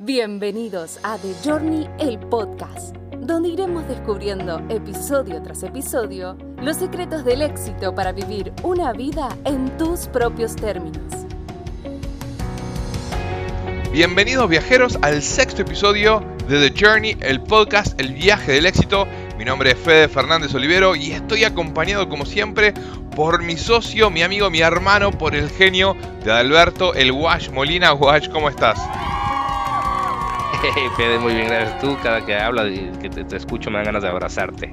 Bienvenidos a The Journey, el podcast, donde iremos descubriendo episodio tras episodio los secretos del éxito para vivir una vida en tus propios términos. Bienvenidos viajeros al sexto episodio de The Journey, el podcast, el viaje del éxito. Mi nombre es Fede Fernández Olivero y estoy acompañado como siempre por mi socio, mi amigo, mi hermano, por el genio de Alberto, el Wash Molina. Wash, ¿cómo estás? Hey, Fede, muy bien, gracias. Tú, cada que hablas y que te, escucho, me dan ganas de abrazarte.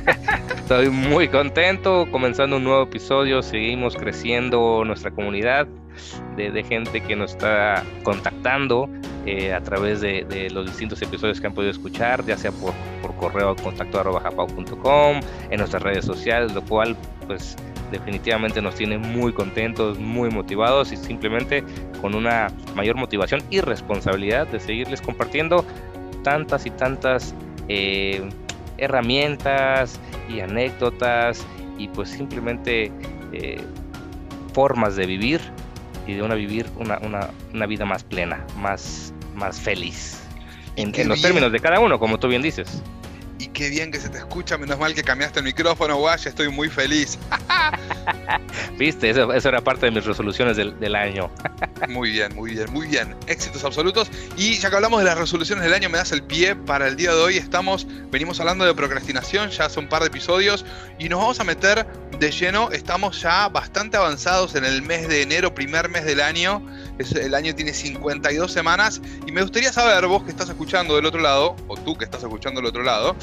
Estoy muy contento comenzando un nuevo episodio. Seguimos creciendo nuestra comunidad de, gente que nos está contactando eh, a través de, los distintos episodios que han podido escuchar, ya sea por, por correo contacto arroba en nuestras redes sociales, lo cual, pues, definitivamente nos tiene muy contentos, muy motivados y simplemente con una mayor motivación y responsabilidad de seguirles compartiendo tantas y tantas eh, herramientas y anécdotas y pues simplemente eh, formas de vivir y de una vivir una, una, una vida más plena, más, más feliz. En, en los términos de cada uno, como tú bien dices qué bien que se te escucha. Menos mal que cambiaste el micrófono, Guay, estoy muy feliz. Viste, eso, era parte de mis resoluciones del año. muy bien, muy bien, muy bien. Éxitos absolutos. Y ya que hablamos de las resoluciones del año, me das el pie para el día de hoy. Estamos, venimos hablando de procrastinación, ya hace un par de episodios, y nos vamos a meter de lleno. Estamos ya bastante avanzados en el mes de enero, primer mes del año. El año tiene 52 semanas. Y me gustaría saber, vos que estás escuchando del otro lado, o tú que estás escuchando del otro lado,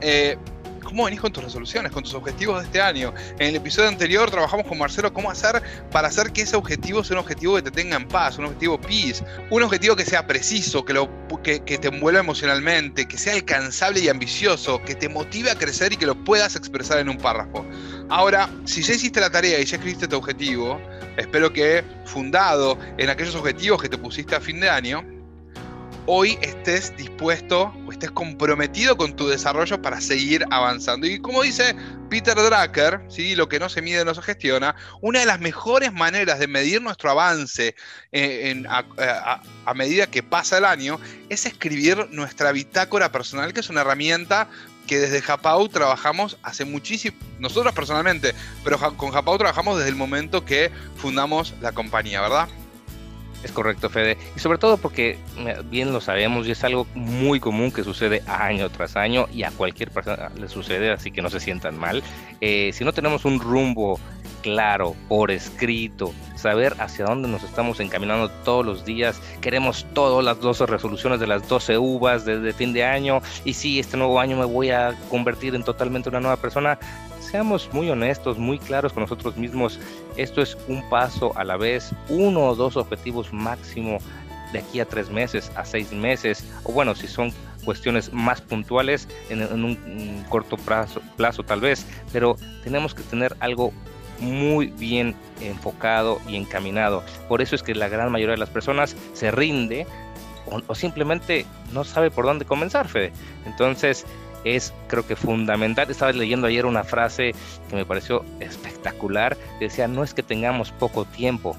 eh, ¿Cómo venís con tus resoluciones, con tus objetivos de este año? En el episodio anterior trabajamos con Marcelo cómo hacer para hacer que ese objetivo sea un objetivo que te tenga en paz, un objetivo peace, un objetivo que sea preciso, que, lo, que, que te envuelva emocionalmente, que sea alcanzable y ambicioso, que te motive a crecer y que lo puedas expresar en un párrafo. Ahora, si ya hiciste la tarea y ya escribiste tu objetivo, espero que fundado en aquellos objetivos que te pusiste a fin de año, hoy estés dispuesto o estés comprometido con tu desarrollo para seguir avanzando. Y como dice Peter Drucker, ¿sí? lo que no se mide no se gestiona, una de las mejores maneras de medir nuestro avance eh, a, a, a, medida que pasa el año es escribir nuestra bitácora personal, que es una herramienta que desde Japau trabajamos hace muchísimo, nosotros personalmente, pero con Japau trabajamos desde el momento que fundamos la compañía, ¿verdad? Es correcto, Fede. Y sobre todo porque bien lo sabemos y es algo muy común que sucede año tras año y a cualquier persona le sucede, así que no se sientan mal. Eh, si no tenemos un rumbo claro, por escrito, saber hacia dónde nos estamos encaminando todos los días, queremos todas las 12 resoluciones de las 12 uvas desde fin de año y si este nuevo año me voy a convertir en totalmente una nueva persona, seamos muy honestos, muy claros con nosotros mismos. Esto es un paso a la vez, uno o dos objetivos máximo de aquí a tres meses, a seis meses, o bueno, si son cuestiones más puntuales en, un, corto plazo, plazo tal vez, pero tenemos que tener algo muy bien enfocado y encaminado. Por eso es que la gran mayoría de las personas se rinde o, o simplemente no sabe por dónde comenzar, Fede. Entonces, es creo que fundamental. Estaba leyendo ayer una frase que me pareció espectacular. Decía, no es que tengamos poco tiempo,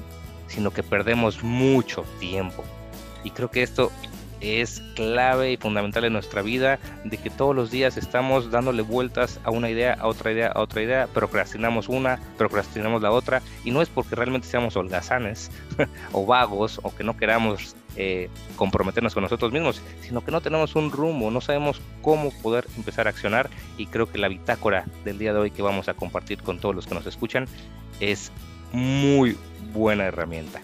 sino que perdemos mucho tiempo. Y creo que esto es clave y fundamental en nuestra vida, de que todos los días estamos dándole vueltas a una idea, a otra idea, a otra idea, procrastinamos una, procrastinamos la otra, y no es porque realmente seamos holgazanes o vagos o que no queramos eh, comprometernos con nosotros mismos, sino que no tenemos un rumbo, no sabemos cómo poder empezar a accionar y creo que la bitácora del día de hoy que vamos a compartir con todos los que nos escuchan es muy buena herramienta.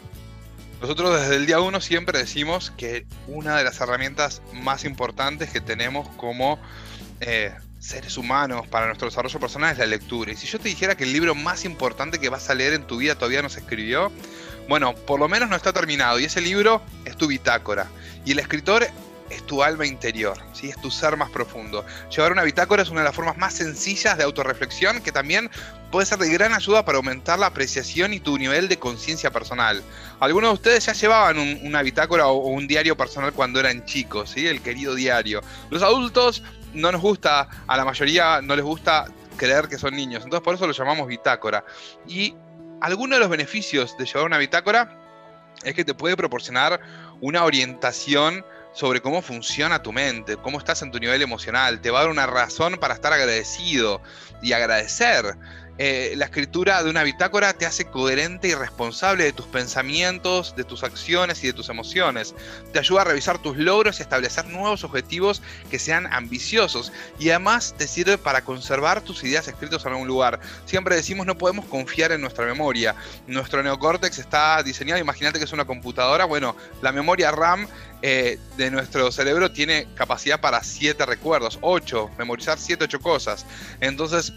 Nosotros desde el día uno siempre decimos que una de las herramientas más importantes que tenemos como eh, seres humanos para nuestro desarrollo personal es la lectura. Y si yo te dijera que el libro más importante que vas a leer en tu vida todavía no se escribió, bueno, por lo menos no está terminado. Y ese libro es tu bitácora. Y el escritor es tu alma interior, ¿sí? es tu ser más profundo. Llevar una bitácora es una de las formas más sencillas de autorreflexión que también puede ser de gran ayuda para aumentar la apreciación y tu nivel de conciencia personal. Algunos de ustedes ya llevaban un, una bitácora o, un diario personal cuando eran chicos, ¿sí? el querido diario. Los adultos no nos gusta, a la mayoría no les gusta creer que son niños, entonces por eso lo llamamos bitácora. Y algunos de los beneficios de llevar una bitácora es que te puede proporcionar una orientación sobre cómo funciona tu mente, cómo estás en tu nivel emocional, te va a dar una razón para estar agradecido y agradecer. Eh, la escritura de una bitácora te hace coherente y responsable de tus pensamientos, de tus acciones y de tus emociones. Te ayuda a revisar tus logros y establecer nuevos objetivos que sean ambiciosos. Y además te sirve para conservar tus ideas escritas en algún lugar. Siempre decimos no podemos confiar en nuestra memoria. Nuestro neocórtex está diseñado, imagínate que es una computadora. Bueno, la memoria RAM eh, de nuestro cerebro tiene capacidad para 7 recuerdos, 8, memorizar 7, 8 cosas. Entonces,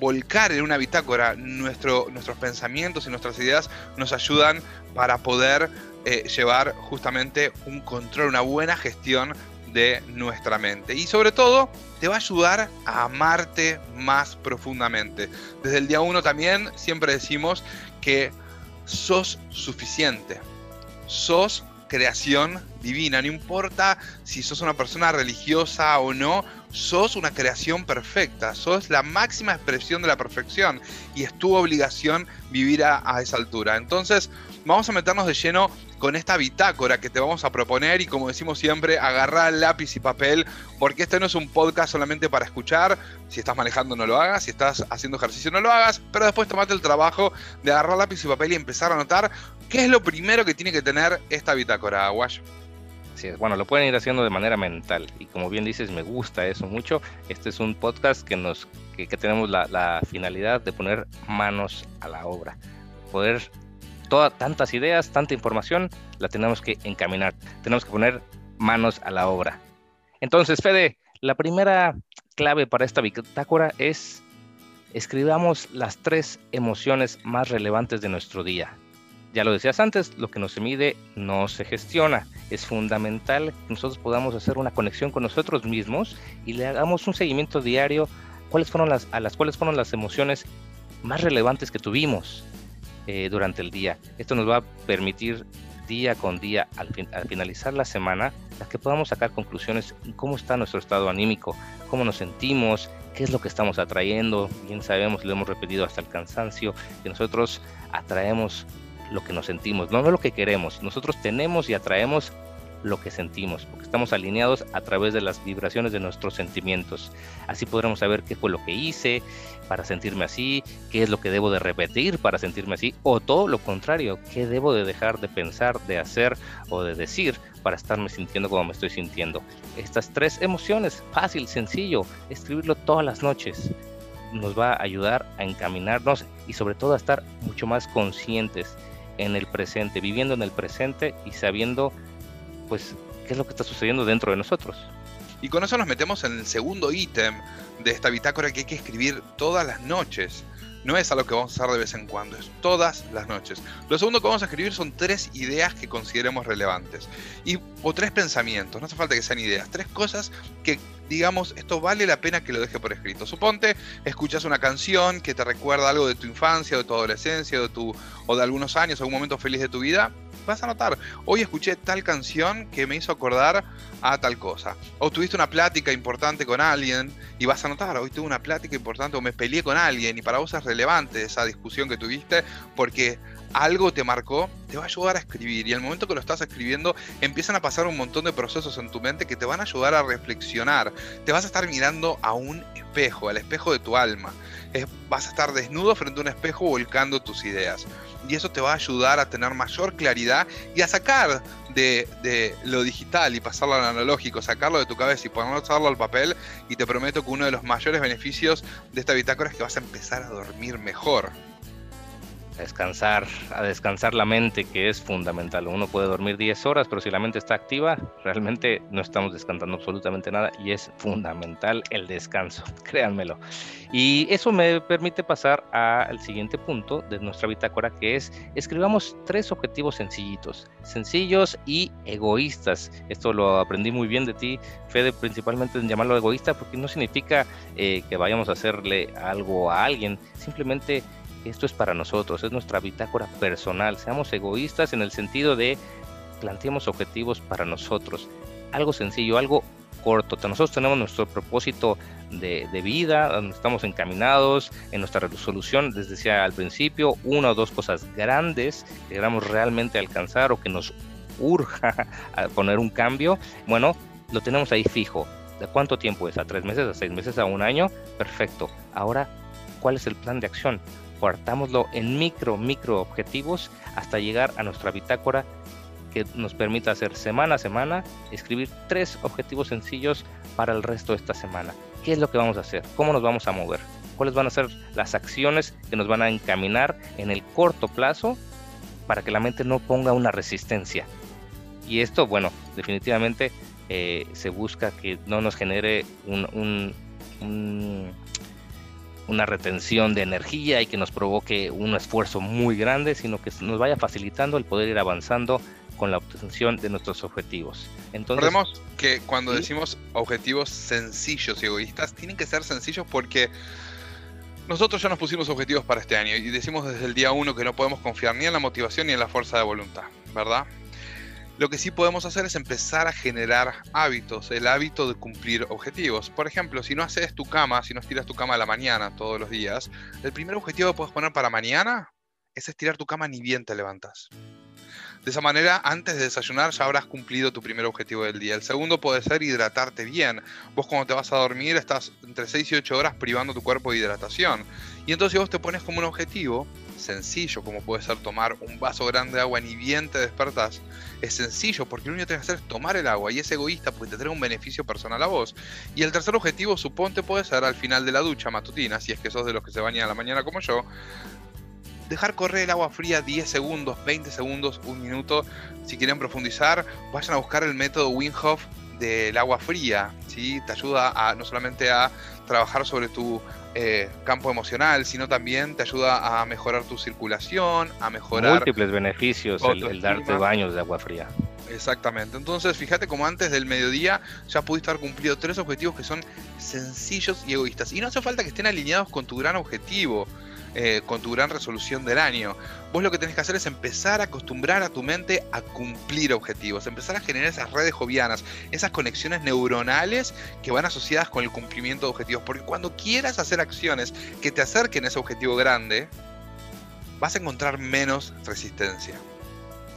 volcar en una bitácora nuestro, nuestros pensamientos y nuestras ideas nos ayudan para poder eh, llevar justamente un control, una buena gestión de nuestra mente. Y sobre todo, te va a ayudar a amarte más profundamente. Desde el día uno también siempre decimos que sos suficiente. Sos creación divina. No importa si sos una persona religiosa o no, sos una creación perfecta, sos la máxima expresión de la perfección y es tu obligación vivir a, esa altura. Entonces, vamos a meternos de lleno con esta bitácora que te vamos a proponer y como decimos siempre, agarrar lápiz y papel, porque este no es un podcast solamente para escuchar, si estás manejando no lo hagas, si estás haciendo ejercicio no lo hagas, pero después tomate el trabajo de agarrar lápiz y papel y empezar a anotar qué es lo primero que tiene que tener esta bitácora, Bueno, lo pueden ir haciendo de manera mental y como bien dices, me gusta eso mucho. Este es un podcast que nos que, tenemos la, finalidad de poner manos a la obra, poder todas tantas ideas, tanta información, la tenemos que encaminar, tenemos que poner manos a la obra. Entonces, Fede, la primera clave para esta bitácora es escribamos las tres emociones más relevantes de nuestro día. Ya lo decías antes, lo que no se mide no se gestiona. Es fundamental que nosotros podamos hacer una conexión con nosotros mismos y le hagamos un seguimiento diario cuáles fueron las, a las cuales fueron las emociones más relevantes que tuvimos eh, durante el día. Esto nos va a permitir día con día, al, al finalizar la semana, que podamos sacar conclusiones en cómo está nuestro estado anímico, cómo nos sentimos, qué es lo que estamos atrayendo. Bien sabemos, lo hemos repetido hasta el cansancio, que nosotros atraemos lo que nos sentimos, no, lo que queremos. Nosotros tenemos y atraemos lo que sentimos, porque estamos alineados a través de las vibraciones de nuestros sentimientos. Así podremos saber qué fue lo que hice para sentirme así, qué es lo que debo de repetir para sentirme así, o todo lo contrario, qué debo de dejar de pensar, de hacer o de decir para estarme sintiendo como me estoy sintiendo. Estas tres emociones, fácil, sencillo, escribirlo todas las noches nos va a ayudar a encaminarnos y sobre todo a estar mucho más conscientes en el presente, viviendo en el presente y sabiendo pues qué es lo que está sucediendo dentro de nosotros. Y con eso nos metemos en el segundo ítem de esta bitácora que hay que escribir todas las noches. No es algo que vamos a hacer de vez en cuando, es todas las noches. Lo segundo que vamos a escribir son tres ideas que consideremos relevantes. Y, o tres pensamientos, no hace falta que sean ideas, tres cosas que digamos, esto vale la pena que lo deje por escrito. Suponte, escuchas una canción que te recuerda algo de tu infancia, de tu adolescencia, de tu, o de algunos años, algún momento feliz de tu vida, vas a notar, hoy escuché tal canción que me hizo acordar a tal cosa. O tuviste una plática importante con alguien y vas a notar, hoy tuve una plática importante o me peleé con alguien y para vos es relevante esa discusión que tuviste porque algo te marcó, te va a ayudar a escribir. Y al momento que lo estás escribiendo, empiezan a pasar un montón de procesos en tu mente que te van a ayudar a reflexionar. Te vas a estar mirando a un espejo, al espejo de tu alma. vas a estar desnudo frente a un espejo volcando tus ideas. Y eso te va a ayudar a tener mayor claridad y a sacar de, lo digital y pasarlo al analógico, sacarlo de tu cabeza y ponerlo al papel. Y te prometo que uno de los mayores beneficios de esta bitácora es que vas a empezar a dormir mejor descansar, a descansar la mente, que es fundamental. Uno puede dormir 10 horas, pero si la mente está activa, realmente no estamos descansando absolutamente nada y es fundamental el descanso, créanmelo. Y eso me permite pasar al siguiente punto de nuestra bitácora, que es escribamos tres objetivos sencillitos, sencillos y egoístas. Esto lo aprendí muy bien de ti, Fede, principalmente en llamarlo egoísta, porque no significa eh, que vayamos a hacerle algo a alguien, simplemente esto es para nosotros, es nuestra bitácora personal. Seamos egoístas en el sentido de planteemos objetivos para nosotros. Algo sencillo, algo corto. Nosotros tenemos nuestro propósito de, vida, donde estamos encaminados en nuestra resolución, les decía al principio, una o dos cosas grandes que queramos realmente alcanzar o que nos urja a poner un cambio, bueno, lo tenemos ahí fijo. ¿De cuánto tiempo es? ¿A tres meses, a seis meses, a un año? Perfecto. Ahora, ¿cuál es el plan de acción? Cuartámoslo en micro, micro objetivos hasta llegar a nuestra bitácora que nos permita hacer semana a semana, escribir tres objetivos sencillos para el resto de esta semana. ¿Qué es lo que vamos a hacer? ¿Cómo nos vamos a mover? ¿Cuáles van a ser las acciones que nos van a encaminar en el corto plazo para que la mente no ponga una resistencia? Y esto, bueno, definitivamente eh, se busca que no nos genere un, una retención de energía y que nos provoque un esfuerzo muy grande, sino que nos vaya facilitando el poder ir avanzando con la obtención de nuestros objetivos. Entonces, Recordemos que cuando decimos objetivos sencillos y egoístas, tienen que ser sencillos porque nosotros ya nos pusimos objetivos para este año y decimos desde el día uno que no podemos confiar ni en la motivación ni en la fuerza de voluntad, ¿verdad? Lo que sí podemos hacer es empezar a generar hábitos, el hábito de cumplir objetivos. Por ejemplo, si no haces tu cama, si no estiras tu cama a la mañana todos los días, el primer objetivo que puedes poner para mañana es estirar tu cama ni bien te levantas. De esa manera, antes de desayunar ya habrás cumplido tu primer objetivo del día. El segundo puede ser hidratarte bien. Vos cuando te vas a dormir estás entre 6 y 8 horas privando tu cuerpo de hidratación. Y entonces vos te pones como un objetivo sencillo, como puede ser tomar un vaso grande de agua ni bien te despertás. Es sencillo porque lo único que tienes que hacer es tomar el agua y es egoísta porque te trae un beneficio personal a vos. Y el tercer objetivo, suponte, puede ser al final de la ducha matutina, si es que sos de los que se bañan a la mañana como yo, dejar correr el agua fría 10 segundos, 20 segundos, un minuto. Si quieren profundizar, vayan a buscar el método Wim Hof del agua fría. ¿sí? Te ayuda a, no solamente a trabajar sobre tu eh, campo emocional, sino también te ayuda a mejorar tu circulación, a mejorar... Múltiples beneficios el, darte baños de agua fría. Exactamente. Entonces, fíjate como antes del mediodía ya pudiste haber cumplido tres objetivos que son sencillos y egoístas. Y no hace falta que estén alineados con tu gran objetivo. Eh, con tu gran resolución del año. Vos lo que tenés que hacer es empezar a acostumbrar a tu mente a cumplir objetivos, empezar a generar esas redes jovianas, esas conexiones neuronales que van asociadas con el cumplimiento de objetivos. Porque cuando quieras hacer acciones que te acerquen a ese objetivo grande, vas a encontrar menos resistencia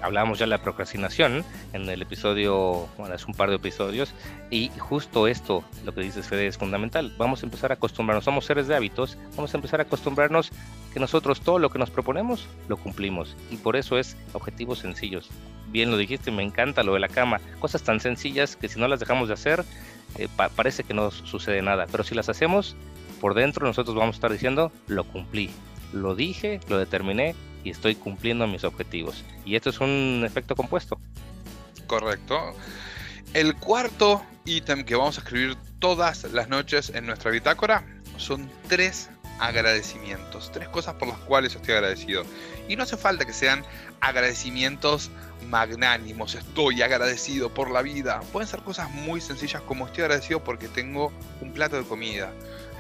hablamos ya de la procrastinación en el episodio, bueno, es un par de episodios, y justo esto, lo que dices Fede, es fundamental. Vamos a empezar a acostumbrarnos, somos seres de hábitos, vamos a empezar a acostumbrarnos que nosotros todo lo que nos proponemos lo cumplimos, y por eso es objetivos sencillos. Bien lo dijiste, me encanta lo de la cama, cosas tan sencillas que si no las dejamos de hacer, eh, parece que no sucede nada, pero si las hacemos, por dentro nosotros vamos a estar diciendo, lo cumplí, lo dije, lo determiné, y estoy cumpliendo mis objetivos. Y esto es un efecto compuesto. Correcto. El cuarto ítem que vamos a escribir todas las noches en nuestra bitácora son tres agradecimientos, tres cosas por las cuales estoy agradecido. Y no hace falta que sean agradecimientos magnánimos, estoy agradecido por la vida. Pueden ser cosas muy sencillas como estoy agradecido porque tengo un plato de comida,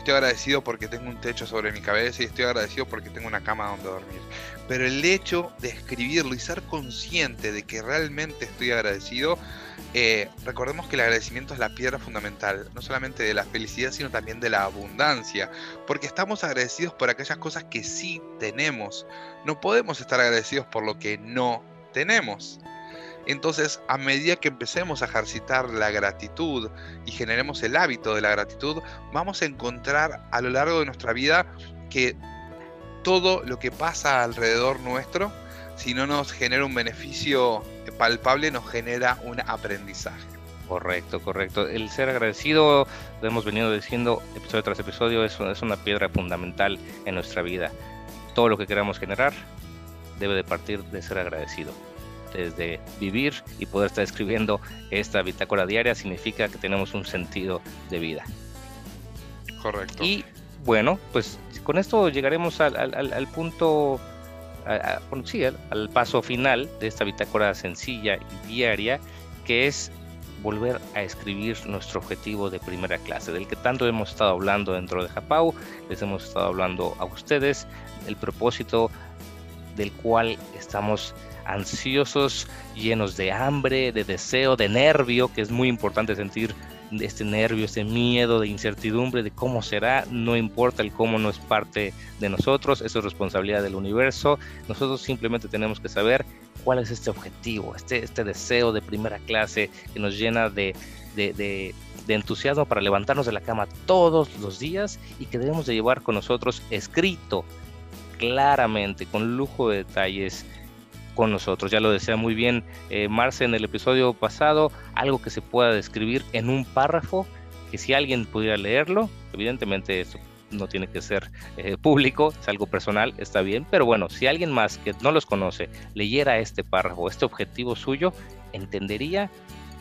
estoy agradecido porque tengo un techo sobre mi cabeza y estoy agradecido porque tengo una cama donde dormir. Pero el hecho de escribirlo y ser consciente de que realmente estoy agradecido, eh, recordemos que el agradecimiento es la piedra fundamental, no solamente de la felicidad, sino también de la abundancia, porque estamos agradecidos por aquellas cosas que sí tenemos. No podemos estar agradecidos por lo que no tenemos. Entonces, a medida que empecemos a ejercitar la gratitud y generemos el hábito de la gratitud, vamos a encontrar a lo largo de nuestra vida que todo lo que pasa alrededor nuestro, si no nos genera un beneficio palpable, nos genera un aprendizaje. Correcto, correcto. El ser agradecido, lo hemos venido diciendo episodio tras episodio, es, es una piedra fundamental en nuestra vida. Todo lo que queramos generar debe de partir de ser agradecido desde vivir y poder estar escribiendo esta bitácora diaria significa que tenemos un sentido de vida. Correcto. Y bueno, pues con esto llegaremos al, punto, sí, al, paso final de esta bitácora sencilla y diaria, que es volver a escribir nuestro objetivo de primera clase, del que tanto hemos estado hablando dentro de Japau, les hemos estado hablando a ustedes, el propósito del cual estamos ansiosos, llenos de hambre, de deseo, de nervio, que es muy importante sentir este nervio, este miedo de incertidumbre de cómo será, no importa el cómo no es parte de nosotros, eso es responsabilidad del universo, nosotros simplemente tenemos que saber cuál es este objetivo, este, este deseo de primera clase que nos llena de, de, entusiasmo para levantarnos de la cama todos los días y que debemos de llevar con nosotros escrito claramente, con lujo de detalles, con nosotros. Ya lo decía muy bien eh, Marce en el episodio pasado, algo que se pueda describir en un párrafo, que si alguien pudiera leerlo, evidentemente esto no tiene que ser eh, público, es algo personal, está bien, pero bueno, si alguien más que no los conoce leyera este párrafo, este objetivo suyo, entendería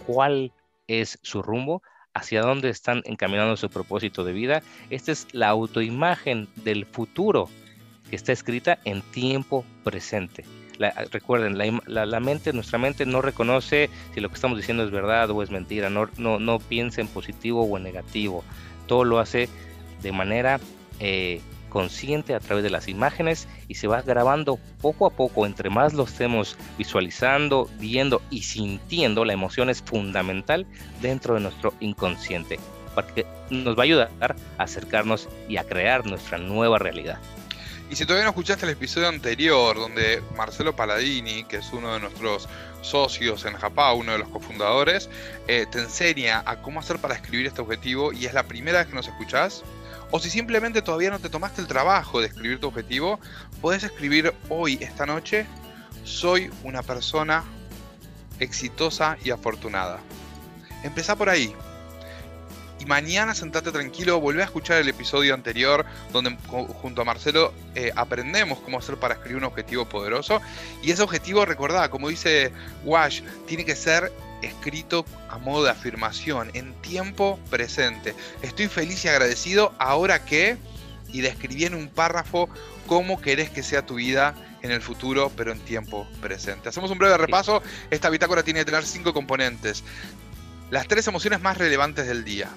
cuál es su rumbo, hacia dónde están encaminando su propósito de vida. Esta es la autoimagen del futuro está escrita en tiempo presente. Recuerden, la, mente, nuestra mente no reconoce si lo que estamos diciendo es verdad o es mentira, no, no, no piensa en positivo o en negativo, todo lo hace de manera eh, consciente a través de las imágenes y se va grabando poco a poco, entre más lo estemos visualizando, viendo y sintiendo, la emoción es fundamental dentro de nuestro inconsciente, porque nos va a ayudar a acercarnos y a crear nuestra nueva realidad. Y si todavía no escuchaste el episodio anterior, donde Marcelo Paladini, que es uno de nuestros socios en Japá, uno de los cofundadores, eh, te enseña a cómo hacer para escribir este objetivo y es la primera vez que nos escuchás, o si simplemente todavía no te tomaste el trabajo de escribir tu objetivo, puedes escribir hoy, esta noche, soy una persona exitosa y afortunada. Empezá por ahí, y mañana sentate tranquilo, volvé a escuchar el episodio anterior donde junto a Marcelo eh, aprendemos cómo hacer para escribir un objetivo poderoso. Y ese objetivo, recordá, como dice Wash, tiene que ser escrito a modo de afirmación, en tiempo presente. Estoy feliz y agradecido ahora que, y describí en un párrafo cómo querés que sea tu vida en el futuro, pero en tiempo presente. Hacemos un breve repaso. Esta bitácora tiene que tener cinco componentes. Las tres emociones más relevantes del día.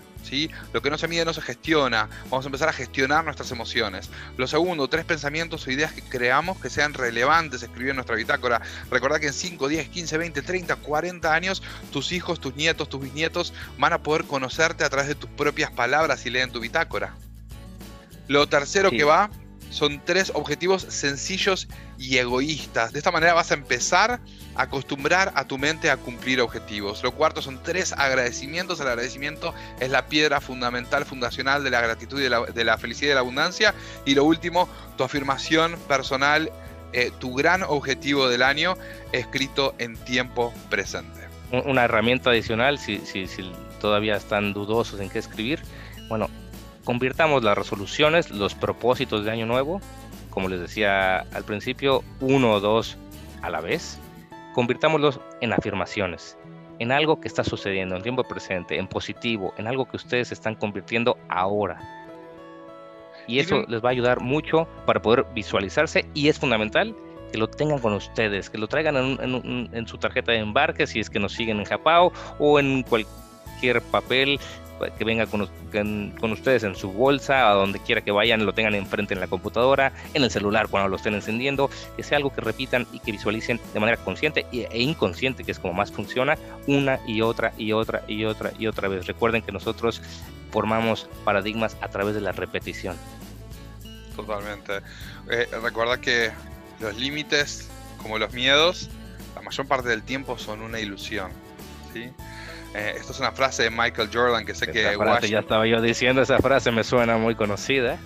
Lo que no se mide no se gestiona. Vamos a empezar a gestionar nuestras emociones. Lo segundo, tres pensamientos o ideas que creamos que sean relevantes escribir en nuestra bitácora. Recordad que en 5, 10, 15, 20, 30, 40 años tus hijos, tus nietos, tus bisnietos van a poder conocerte a través de tus propias palabras y leen tu bitácora. Lo tercero que va son tres objetivos sencillos y egoístas. De esta manera vas a empezar a acostumbrar a tu mente a cumplir objetivos. Lo cuarto son tres agradecimientos. El agradecimiento es la piedra fundamental, fundacional de la gratitud y de la, felicidad y de la abundancia. Y lo último, tu afirmación personal, eh, tu gran objetivo del año escrito en tiempo presente. Una herramienta adicional, si, si, si todavía están dudosos en qué escribir, bueno, Convirtamos las resoluciones, los propósitos de año nuevo, como les decía al principio, uno o dos a la vez, convirtámoslos en afirmaciones, en algo que está sucediendo en tiempo presente, en positivo, en algo que ustedes están convirtiendo ahora. Y eso les va a ayudar mucho para poder visualizarse y es fundamental que lo tengan con ustedes, que lo traigan en, en su tarjeta de embarque si es que nos siguen en Japao o en cualquier papel que venga con, con, ustedes en su bolsa, a donde quiera que vayan, lo tengan enfrente en la computadora, en el celular cuando lo estén encendiendo, que sea algo que repitan y que visualicen de manera consciente e inconsciente, que es como más funciona, una y otra y otra y otra y otra vez. Recuerden que nosotros formamos paradigmas a través de la repetición. Totalmente. Eh, recuerda que los límites, como los miedos, la mayor parte del tiempo son una ilusión. ¿sí? Eh, esto es una frase de Michael Jordan que sé que ya estaba yo diciendo, esa frase me suena muy conocida.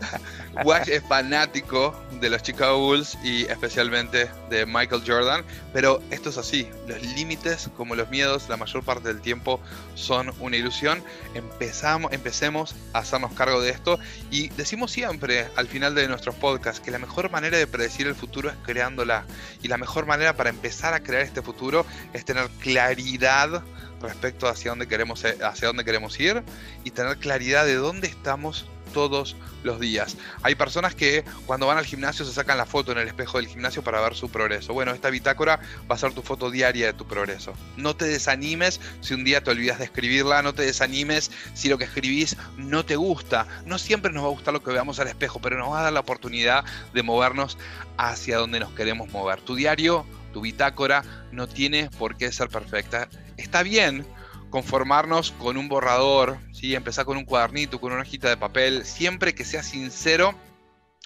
Wash es fanático de los Chicago Bulls y especialmente de Michael Jordan, pero esto es así, los límites como los miedos la mayor parte del tiempo son una ilusión. Empezamos, empecemos a hacernos cargo de esto y decimos siempre al final de nuestros podcasts que la mejor manera de predecir el futuro es creándola y la mejor manera para empezar a crear este futuro es tener claridad respecto hacia dónde queremos, eh, hacia dónde queremos ir y tener claridad de dónde estamos todos los días. Hay personas que cuando van al gimnasio se sacan la foto en el espejo del gimnasio para ver su progreso. Bueno, esta bitácora va a ser tu foto diaria de tu progreso. No te desanimes si un día te olvidas de escribirla, no te desanimes si lo que escribís no te gusta. No siempre nos va a gustar lo que veamos al espejo, pero nos va a dar la oportunidad de movernos hacia donde nos queremos mover. Tu diario, tu bitácora no tiene por qué ser perfecta está bien conformarnos con un borrador, ¿sí? empezar con un cuadernito, con una hojita de papel, siempre que sea sincero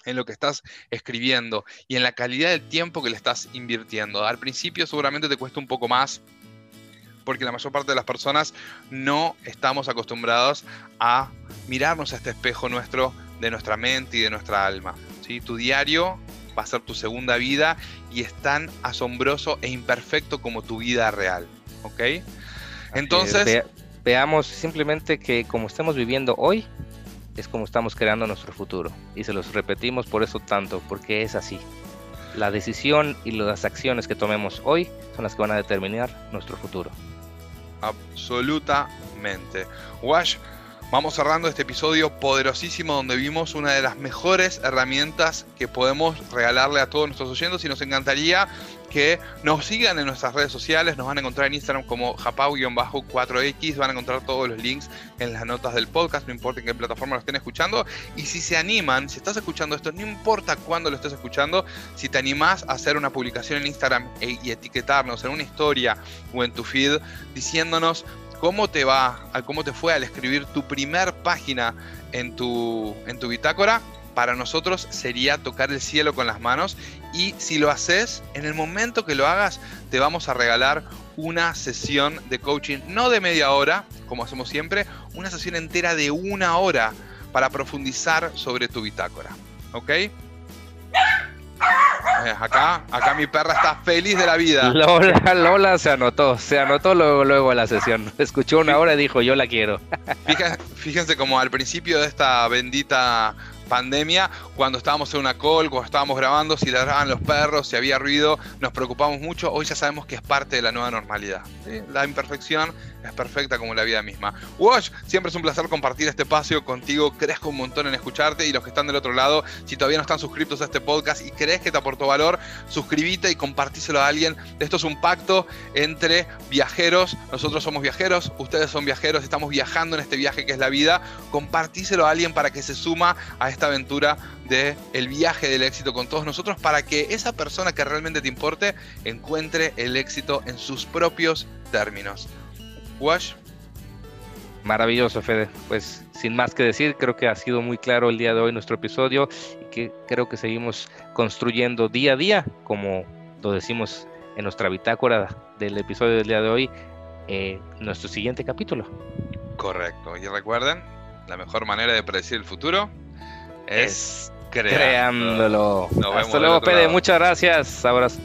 en lo que estás escribiendo y en la calidad del tiempo que le estás invirtiendo. Al principio seguramente te cuesta un poco más porque la mayor parte de las personas no estamos acostumbrados a mirarnos a este espejo nuestro de nuestra mente y de nuestra alma. ¿sí? Tu diario va a ser tu segunda vida y es tan asombroso e imperfecto como tu vida real. ¿Ok? Entonces... veamos simplemente que como estamos viviendo hoy, es como estamos creando nuestro futuro. Y se los repetimos por eso tanto, porque es así. La decisión y las acciones que tomemos hoy son las que van a determinar nuestro futuro. Absolutamente. Wash, vamos cerrando este episodio poderosísimo donde vimos una de las mejores herramientas que podemos regalarle a todos nuestros oyentes y nos encantaría que nos sigan en nuestras redes sociales, nos van a encontrar en Instagram como japau-4x, van a encontrar todos los links en las notas del podcast, no importa en qué plataforma lo estén escuchando, y si se animan, si estás escuchando esto, no importa cuándo lo estés escuchando, si te animás a hacer una publicación en Instagram e, y etiquetarnos en una historia o en tu feed diciéndonos cómo te va, cómo te fue al escribir tu primer página en tu, en tu bitácora, para nosotros sería tocar el cielo con las manos y si lo haces, en el momento que lo hagas, te vamos a regalar una sesión de coaching, no de media hora, como hacemos siempre, una sesión entera de una hora para profundizar sobre tu bitácora. ¿Ok? Eh, acá, acá mi perra está feliz de la vida. Lola, Lola se anotó, se anotó luego, luego a la sesión. Escuchó una hora y dijo, yo la quiero. Fíjense, fíjense como al principio de esta bendita pandemia, cuando estábamos en una call, cuando estábamos grabando, si ladraban los perros, si había ruido, nos preocupamos mucho. Hoy ya sabemos que es parte de la nueva normalidad. La imperfección es perfecta como la vida misma. Wash, siempre es un placer compartir este espacio contigo. Crezco un montón en escucharte y los que están del otro lado, si todavía no están suscritos a este podcast y crees que te aportó valor, suscríbete y compartíselo a alguien. Esto es un pacto entre viajeros. Nosotros somos viajeros, ustedes son viajeros, estamos viajando en este viaje que es la vida. Compartíselo a alguien para que se suma a esta aventura de el viaje del éxito con todos nosotros para que esa persona que realmente te importe encuentre el éxito en sus propios términos. Wash. Maravilloso, Fede. Pues sin más que decir, creo que ha sido muy claro el día de hoy nuestro episodio y que creo que seguimos construyendo día a día, como lo decimos en nuestra bitácora del episodio del día de hoy, eh, nuestro siguiente capítulo. Correcto. Y recuerden, la mejor manera de predecir el futuro es, creándolo. Hasta luego, Pede. Muchas gracias. Abrazo.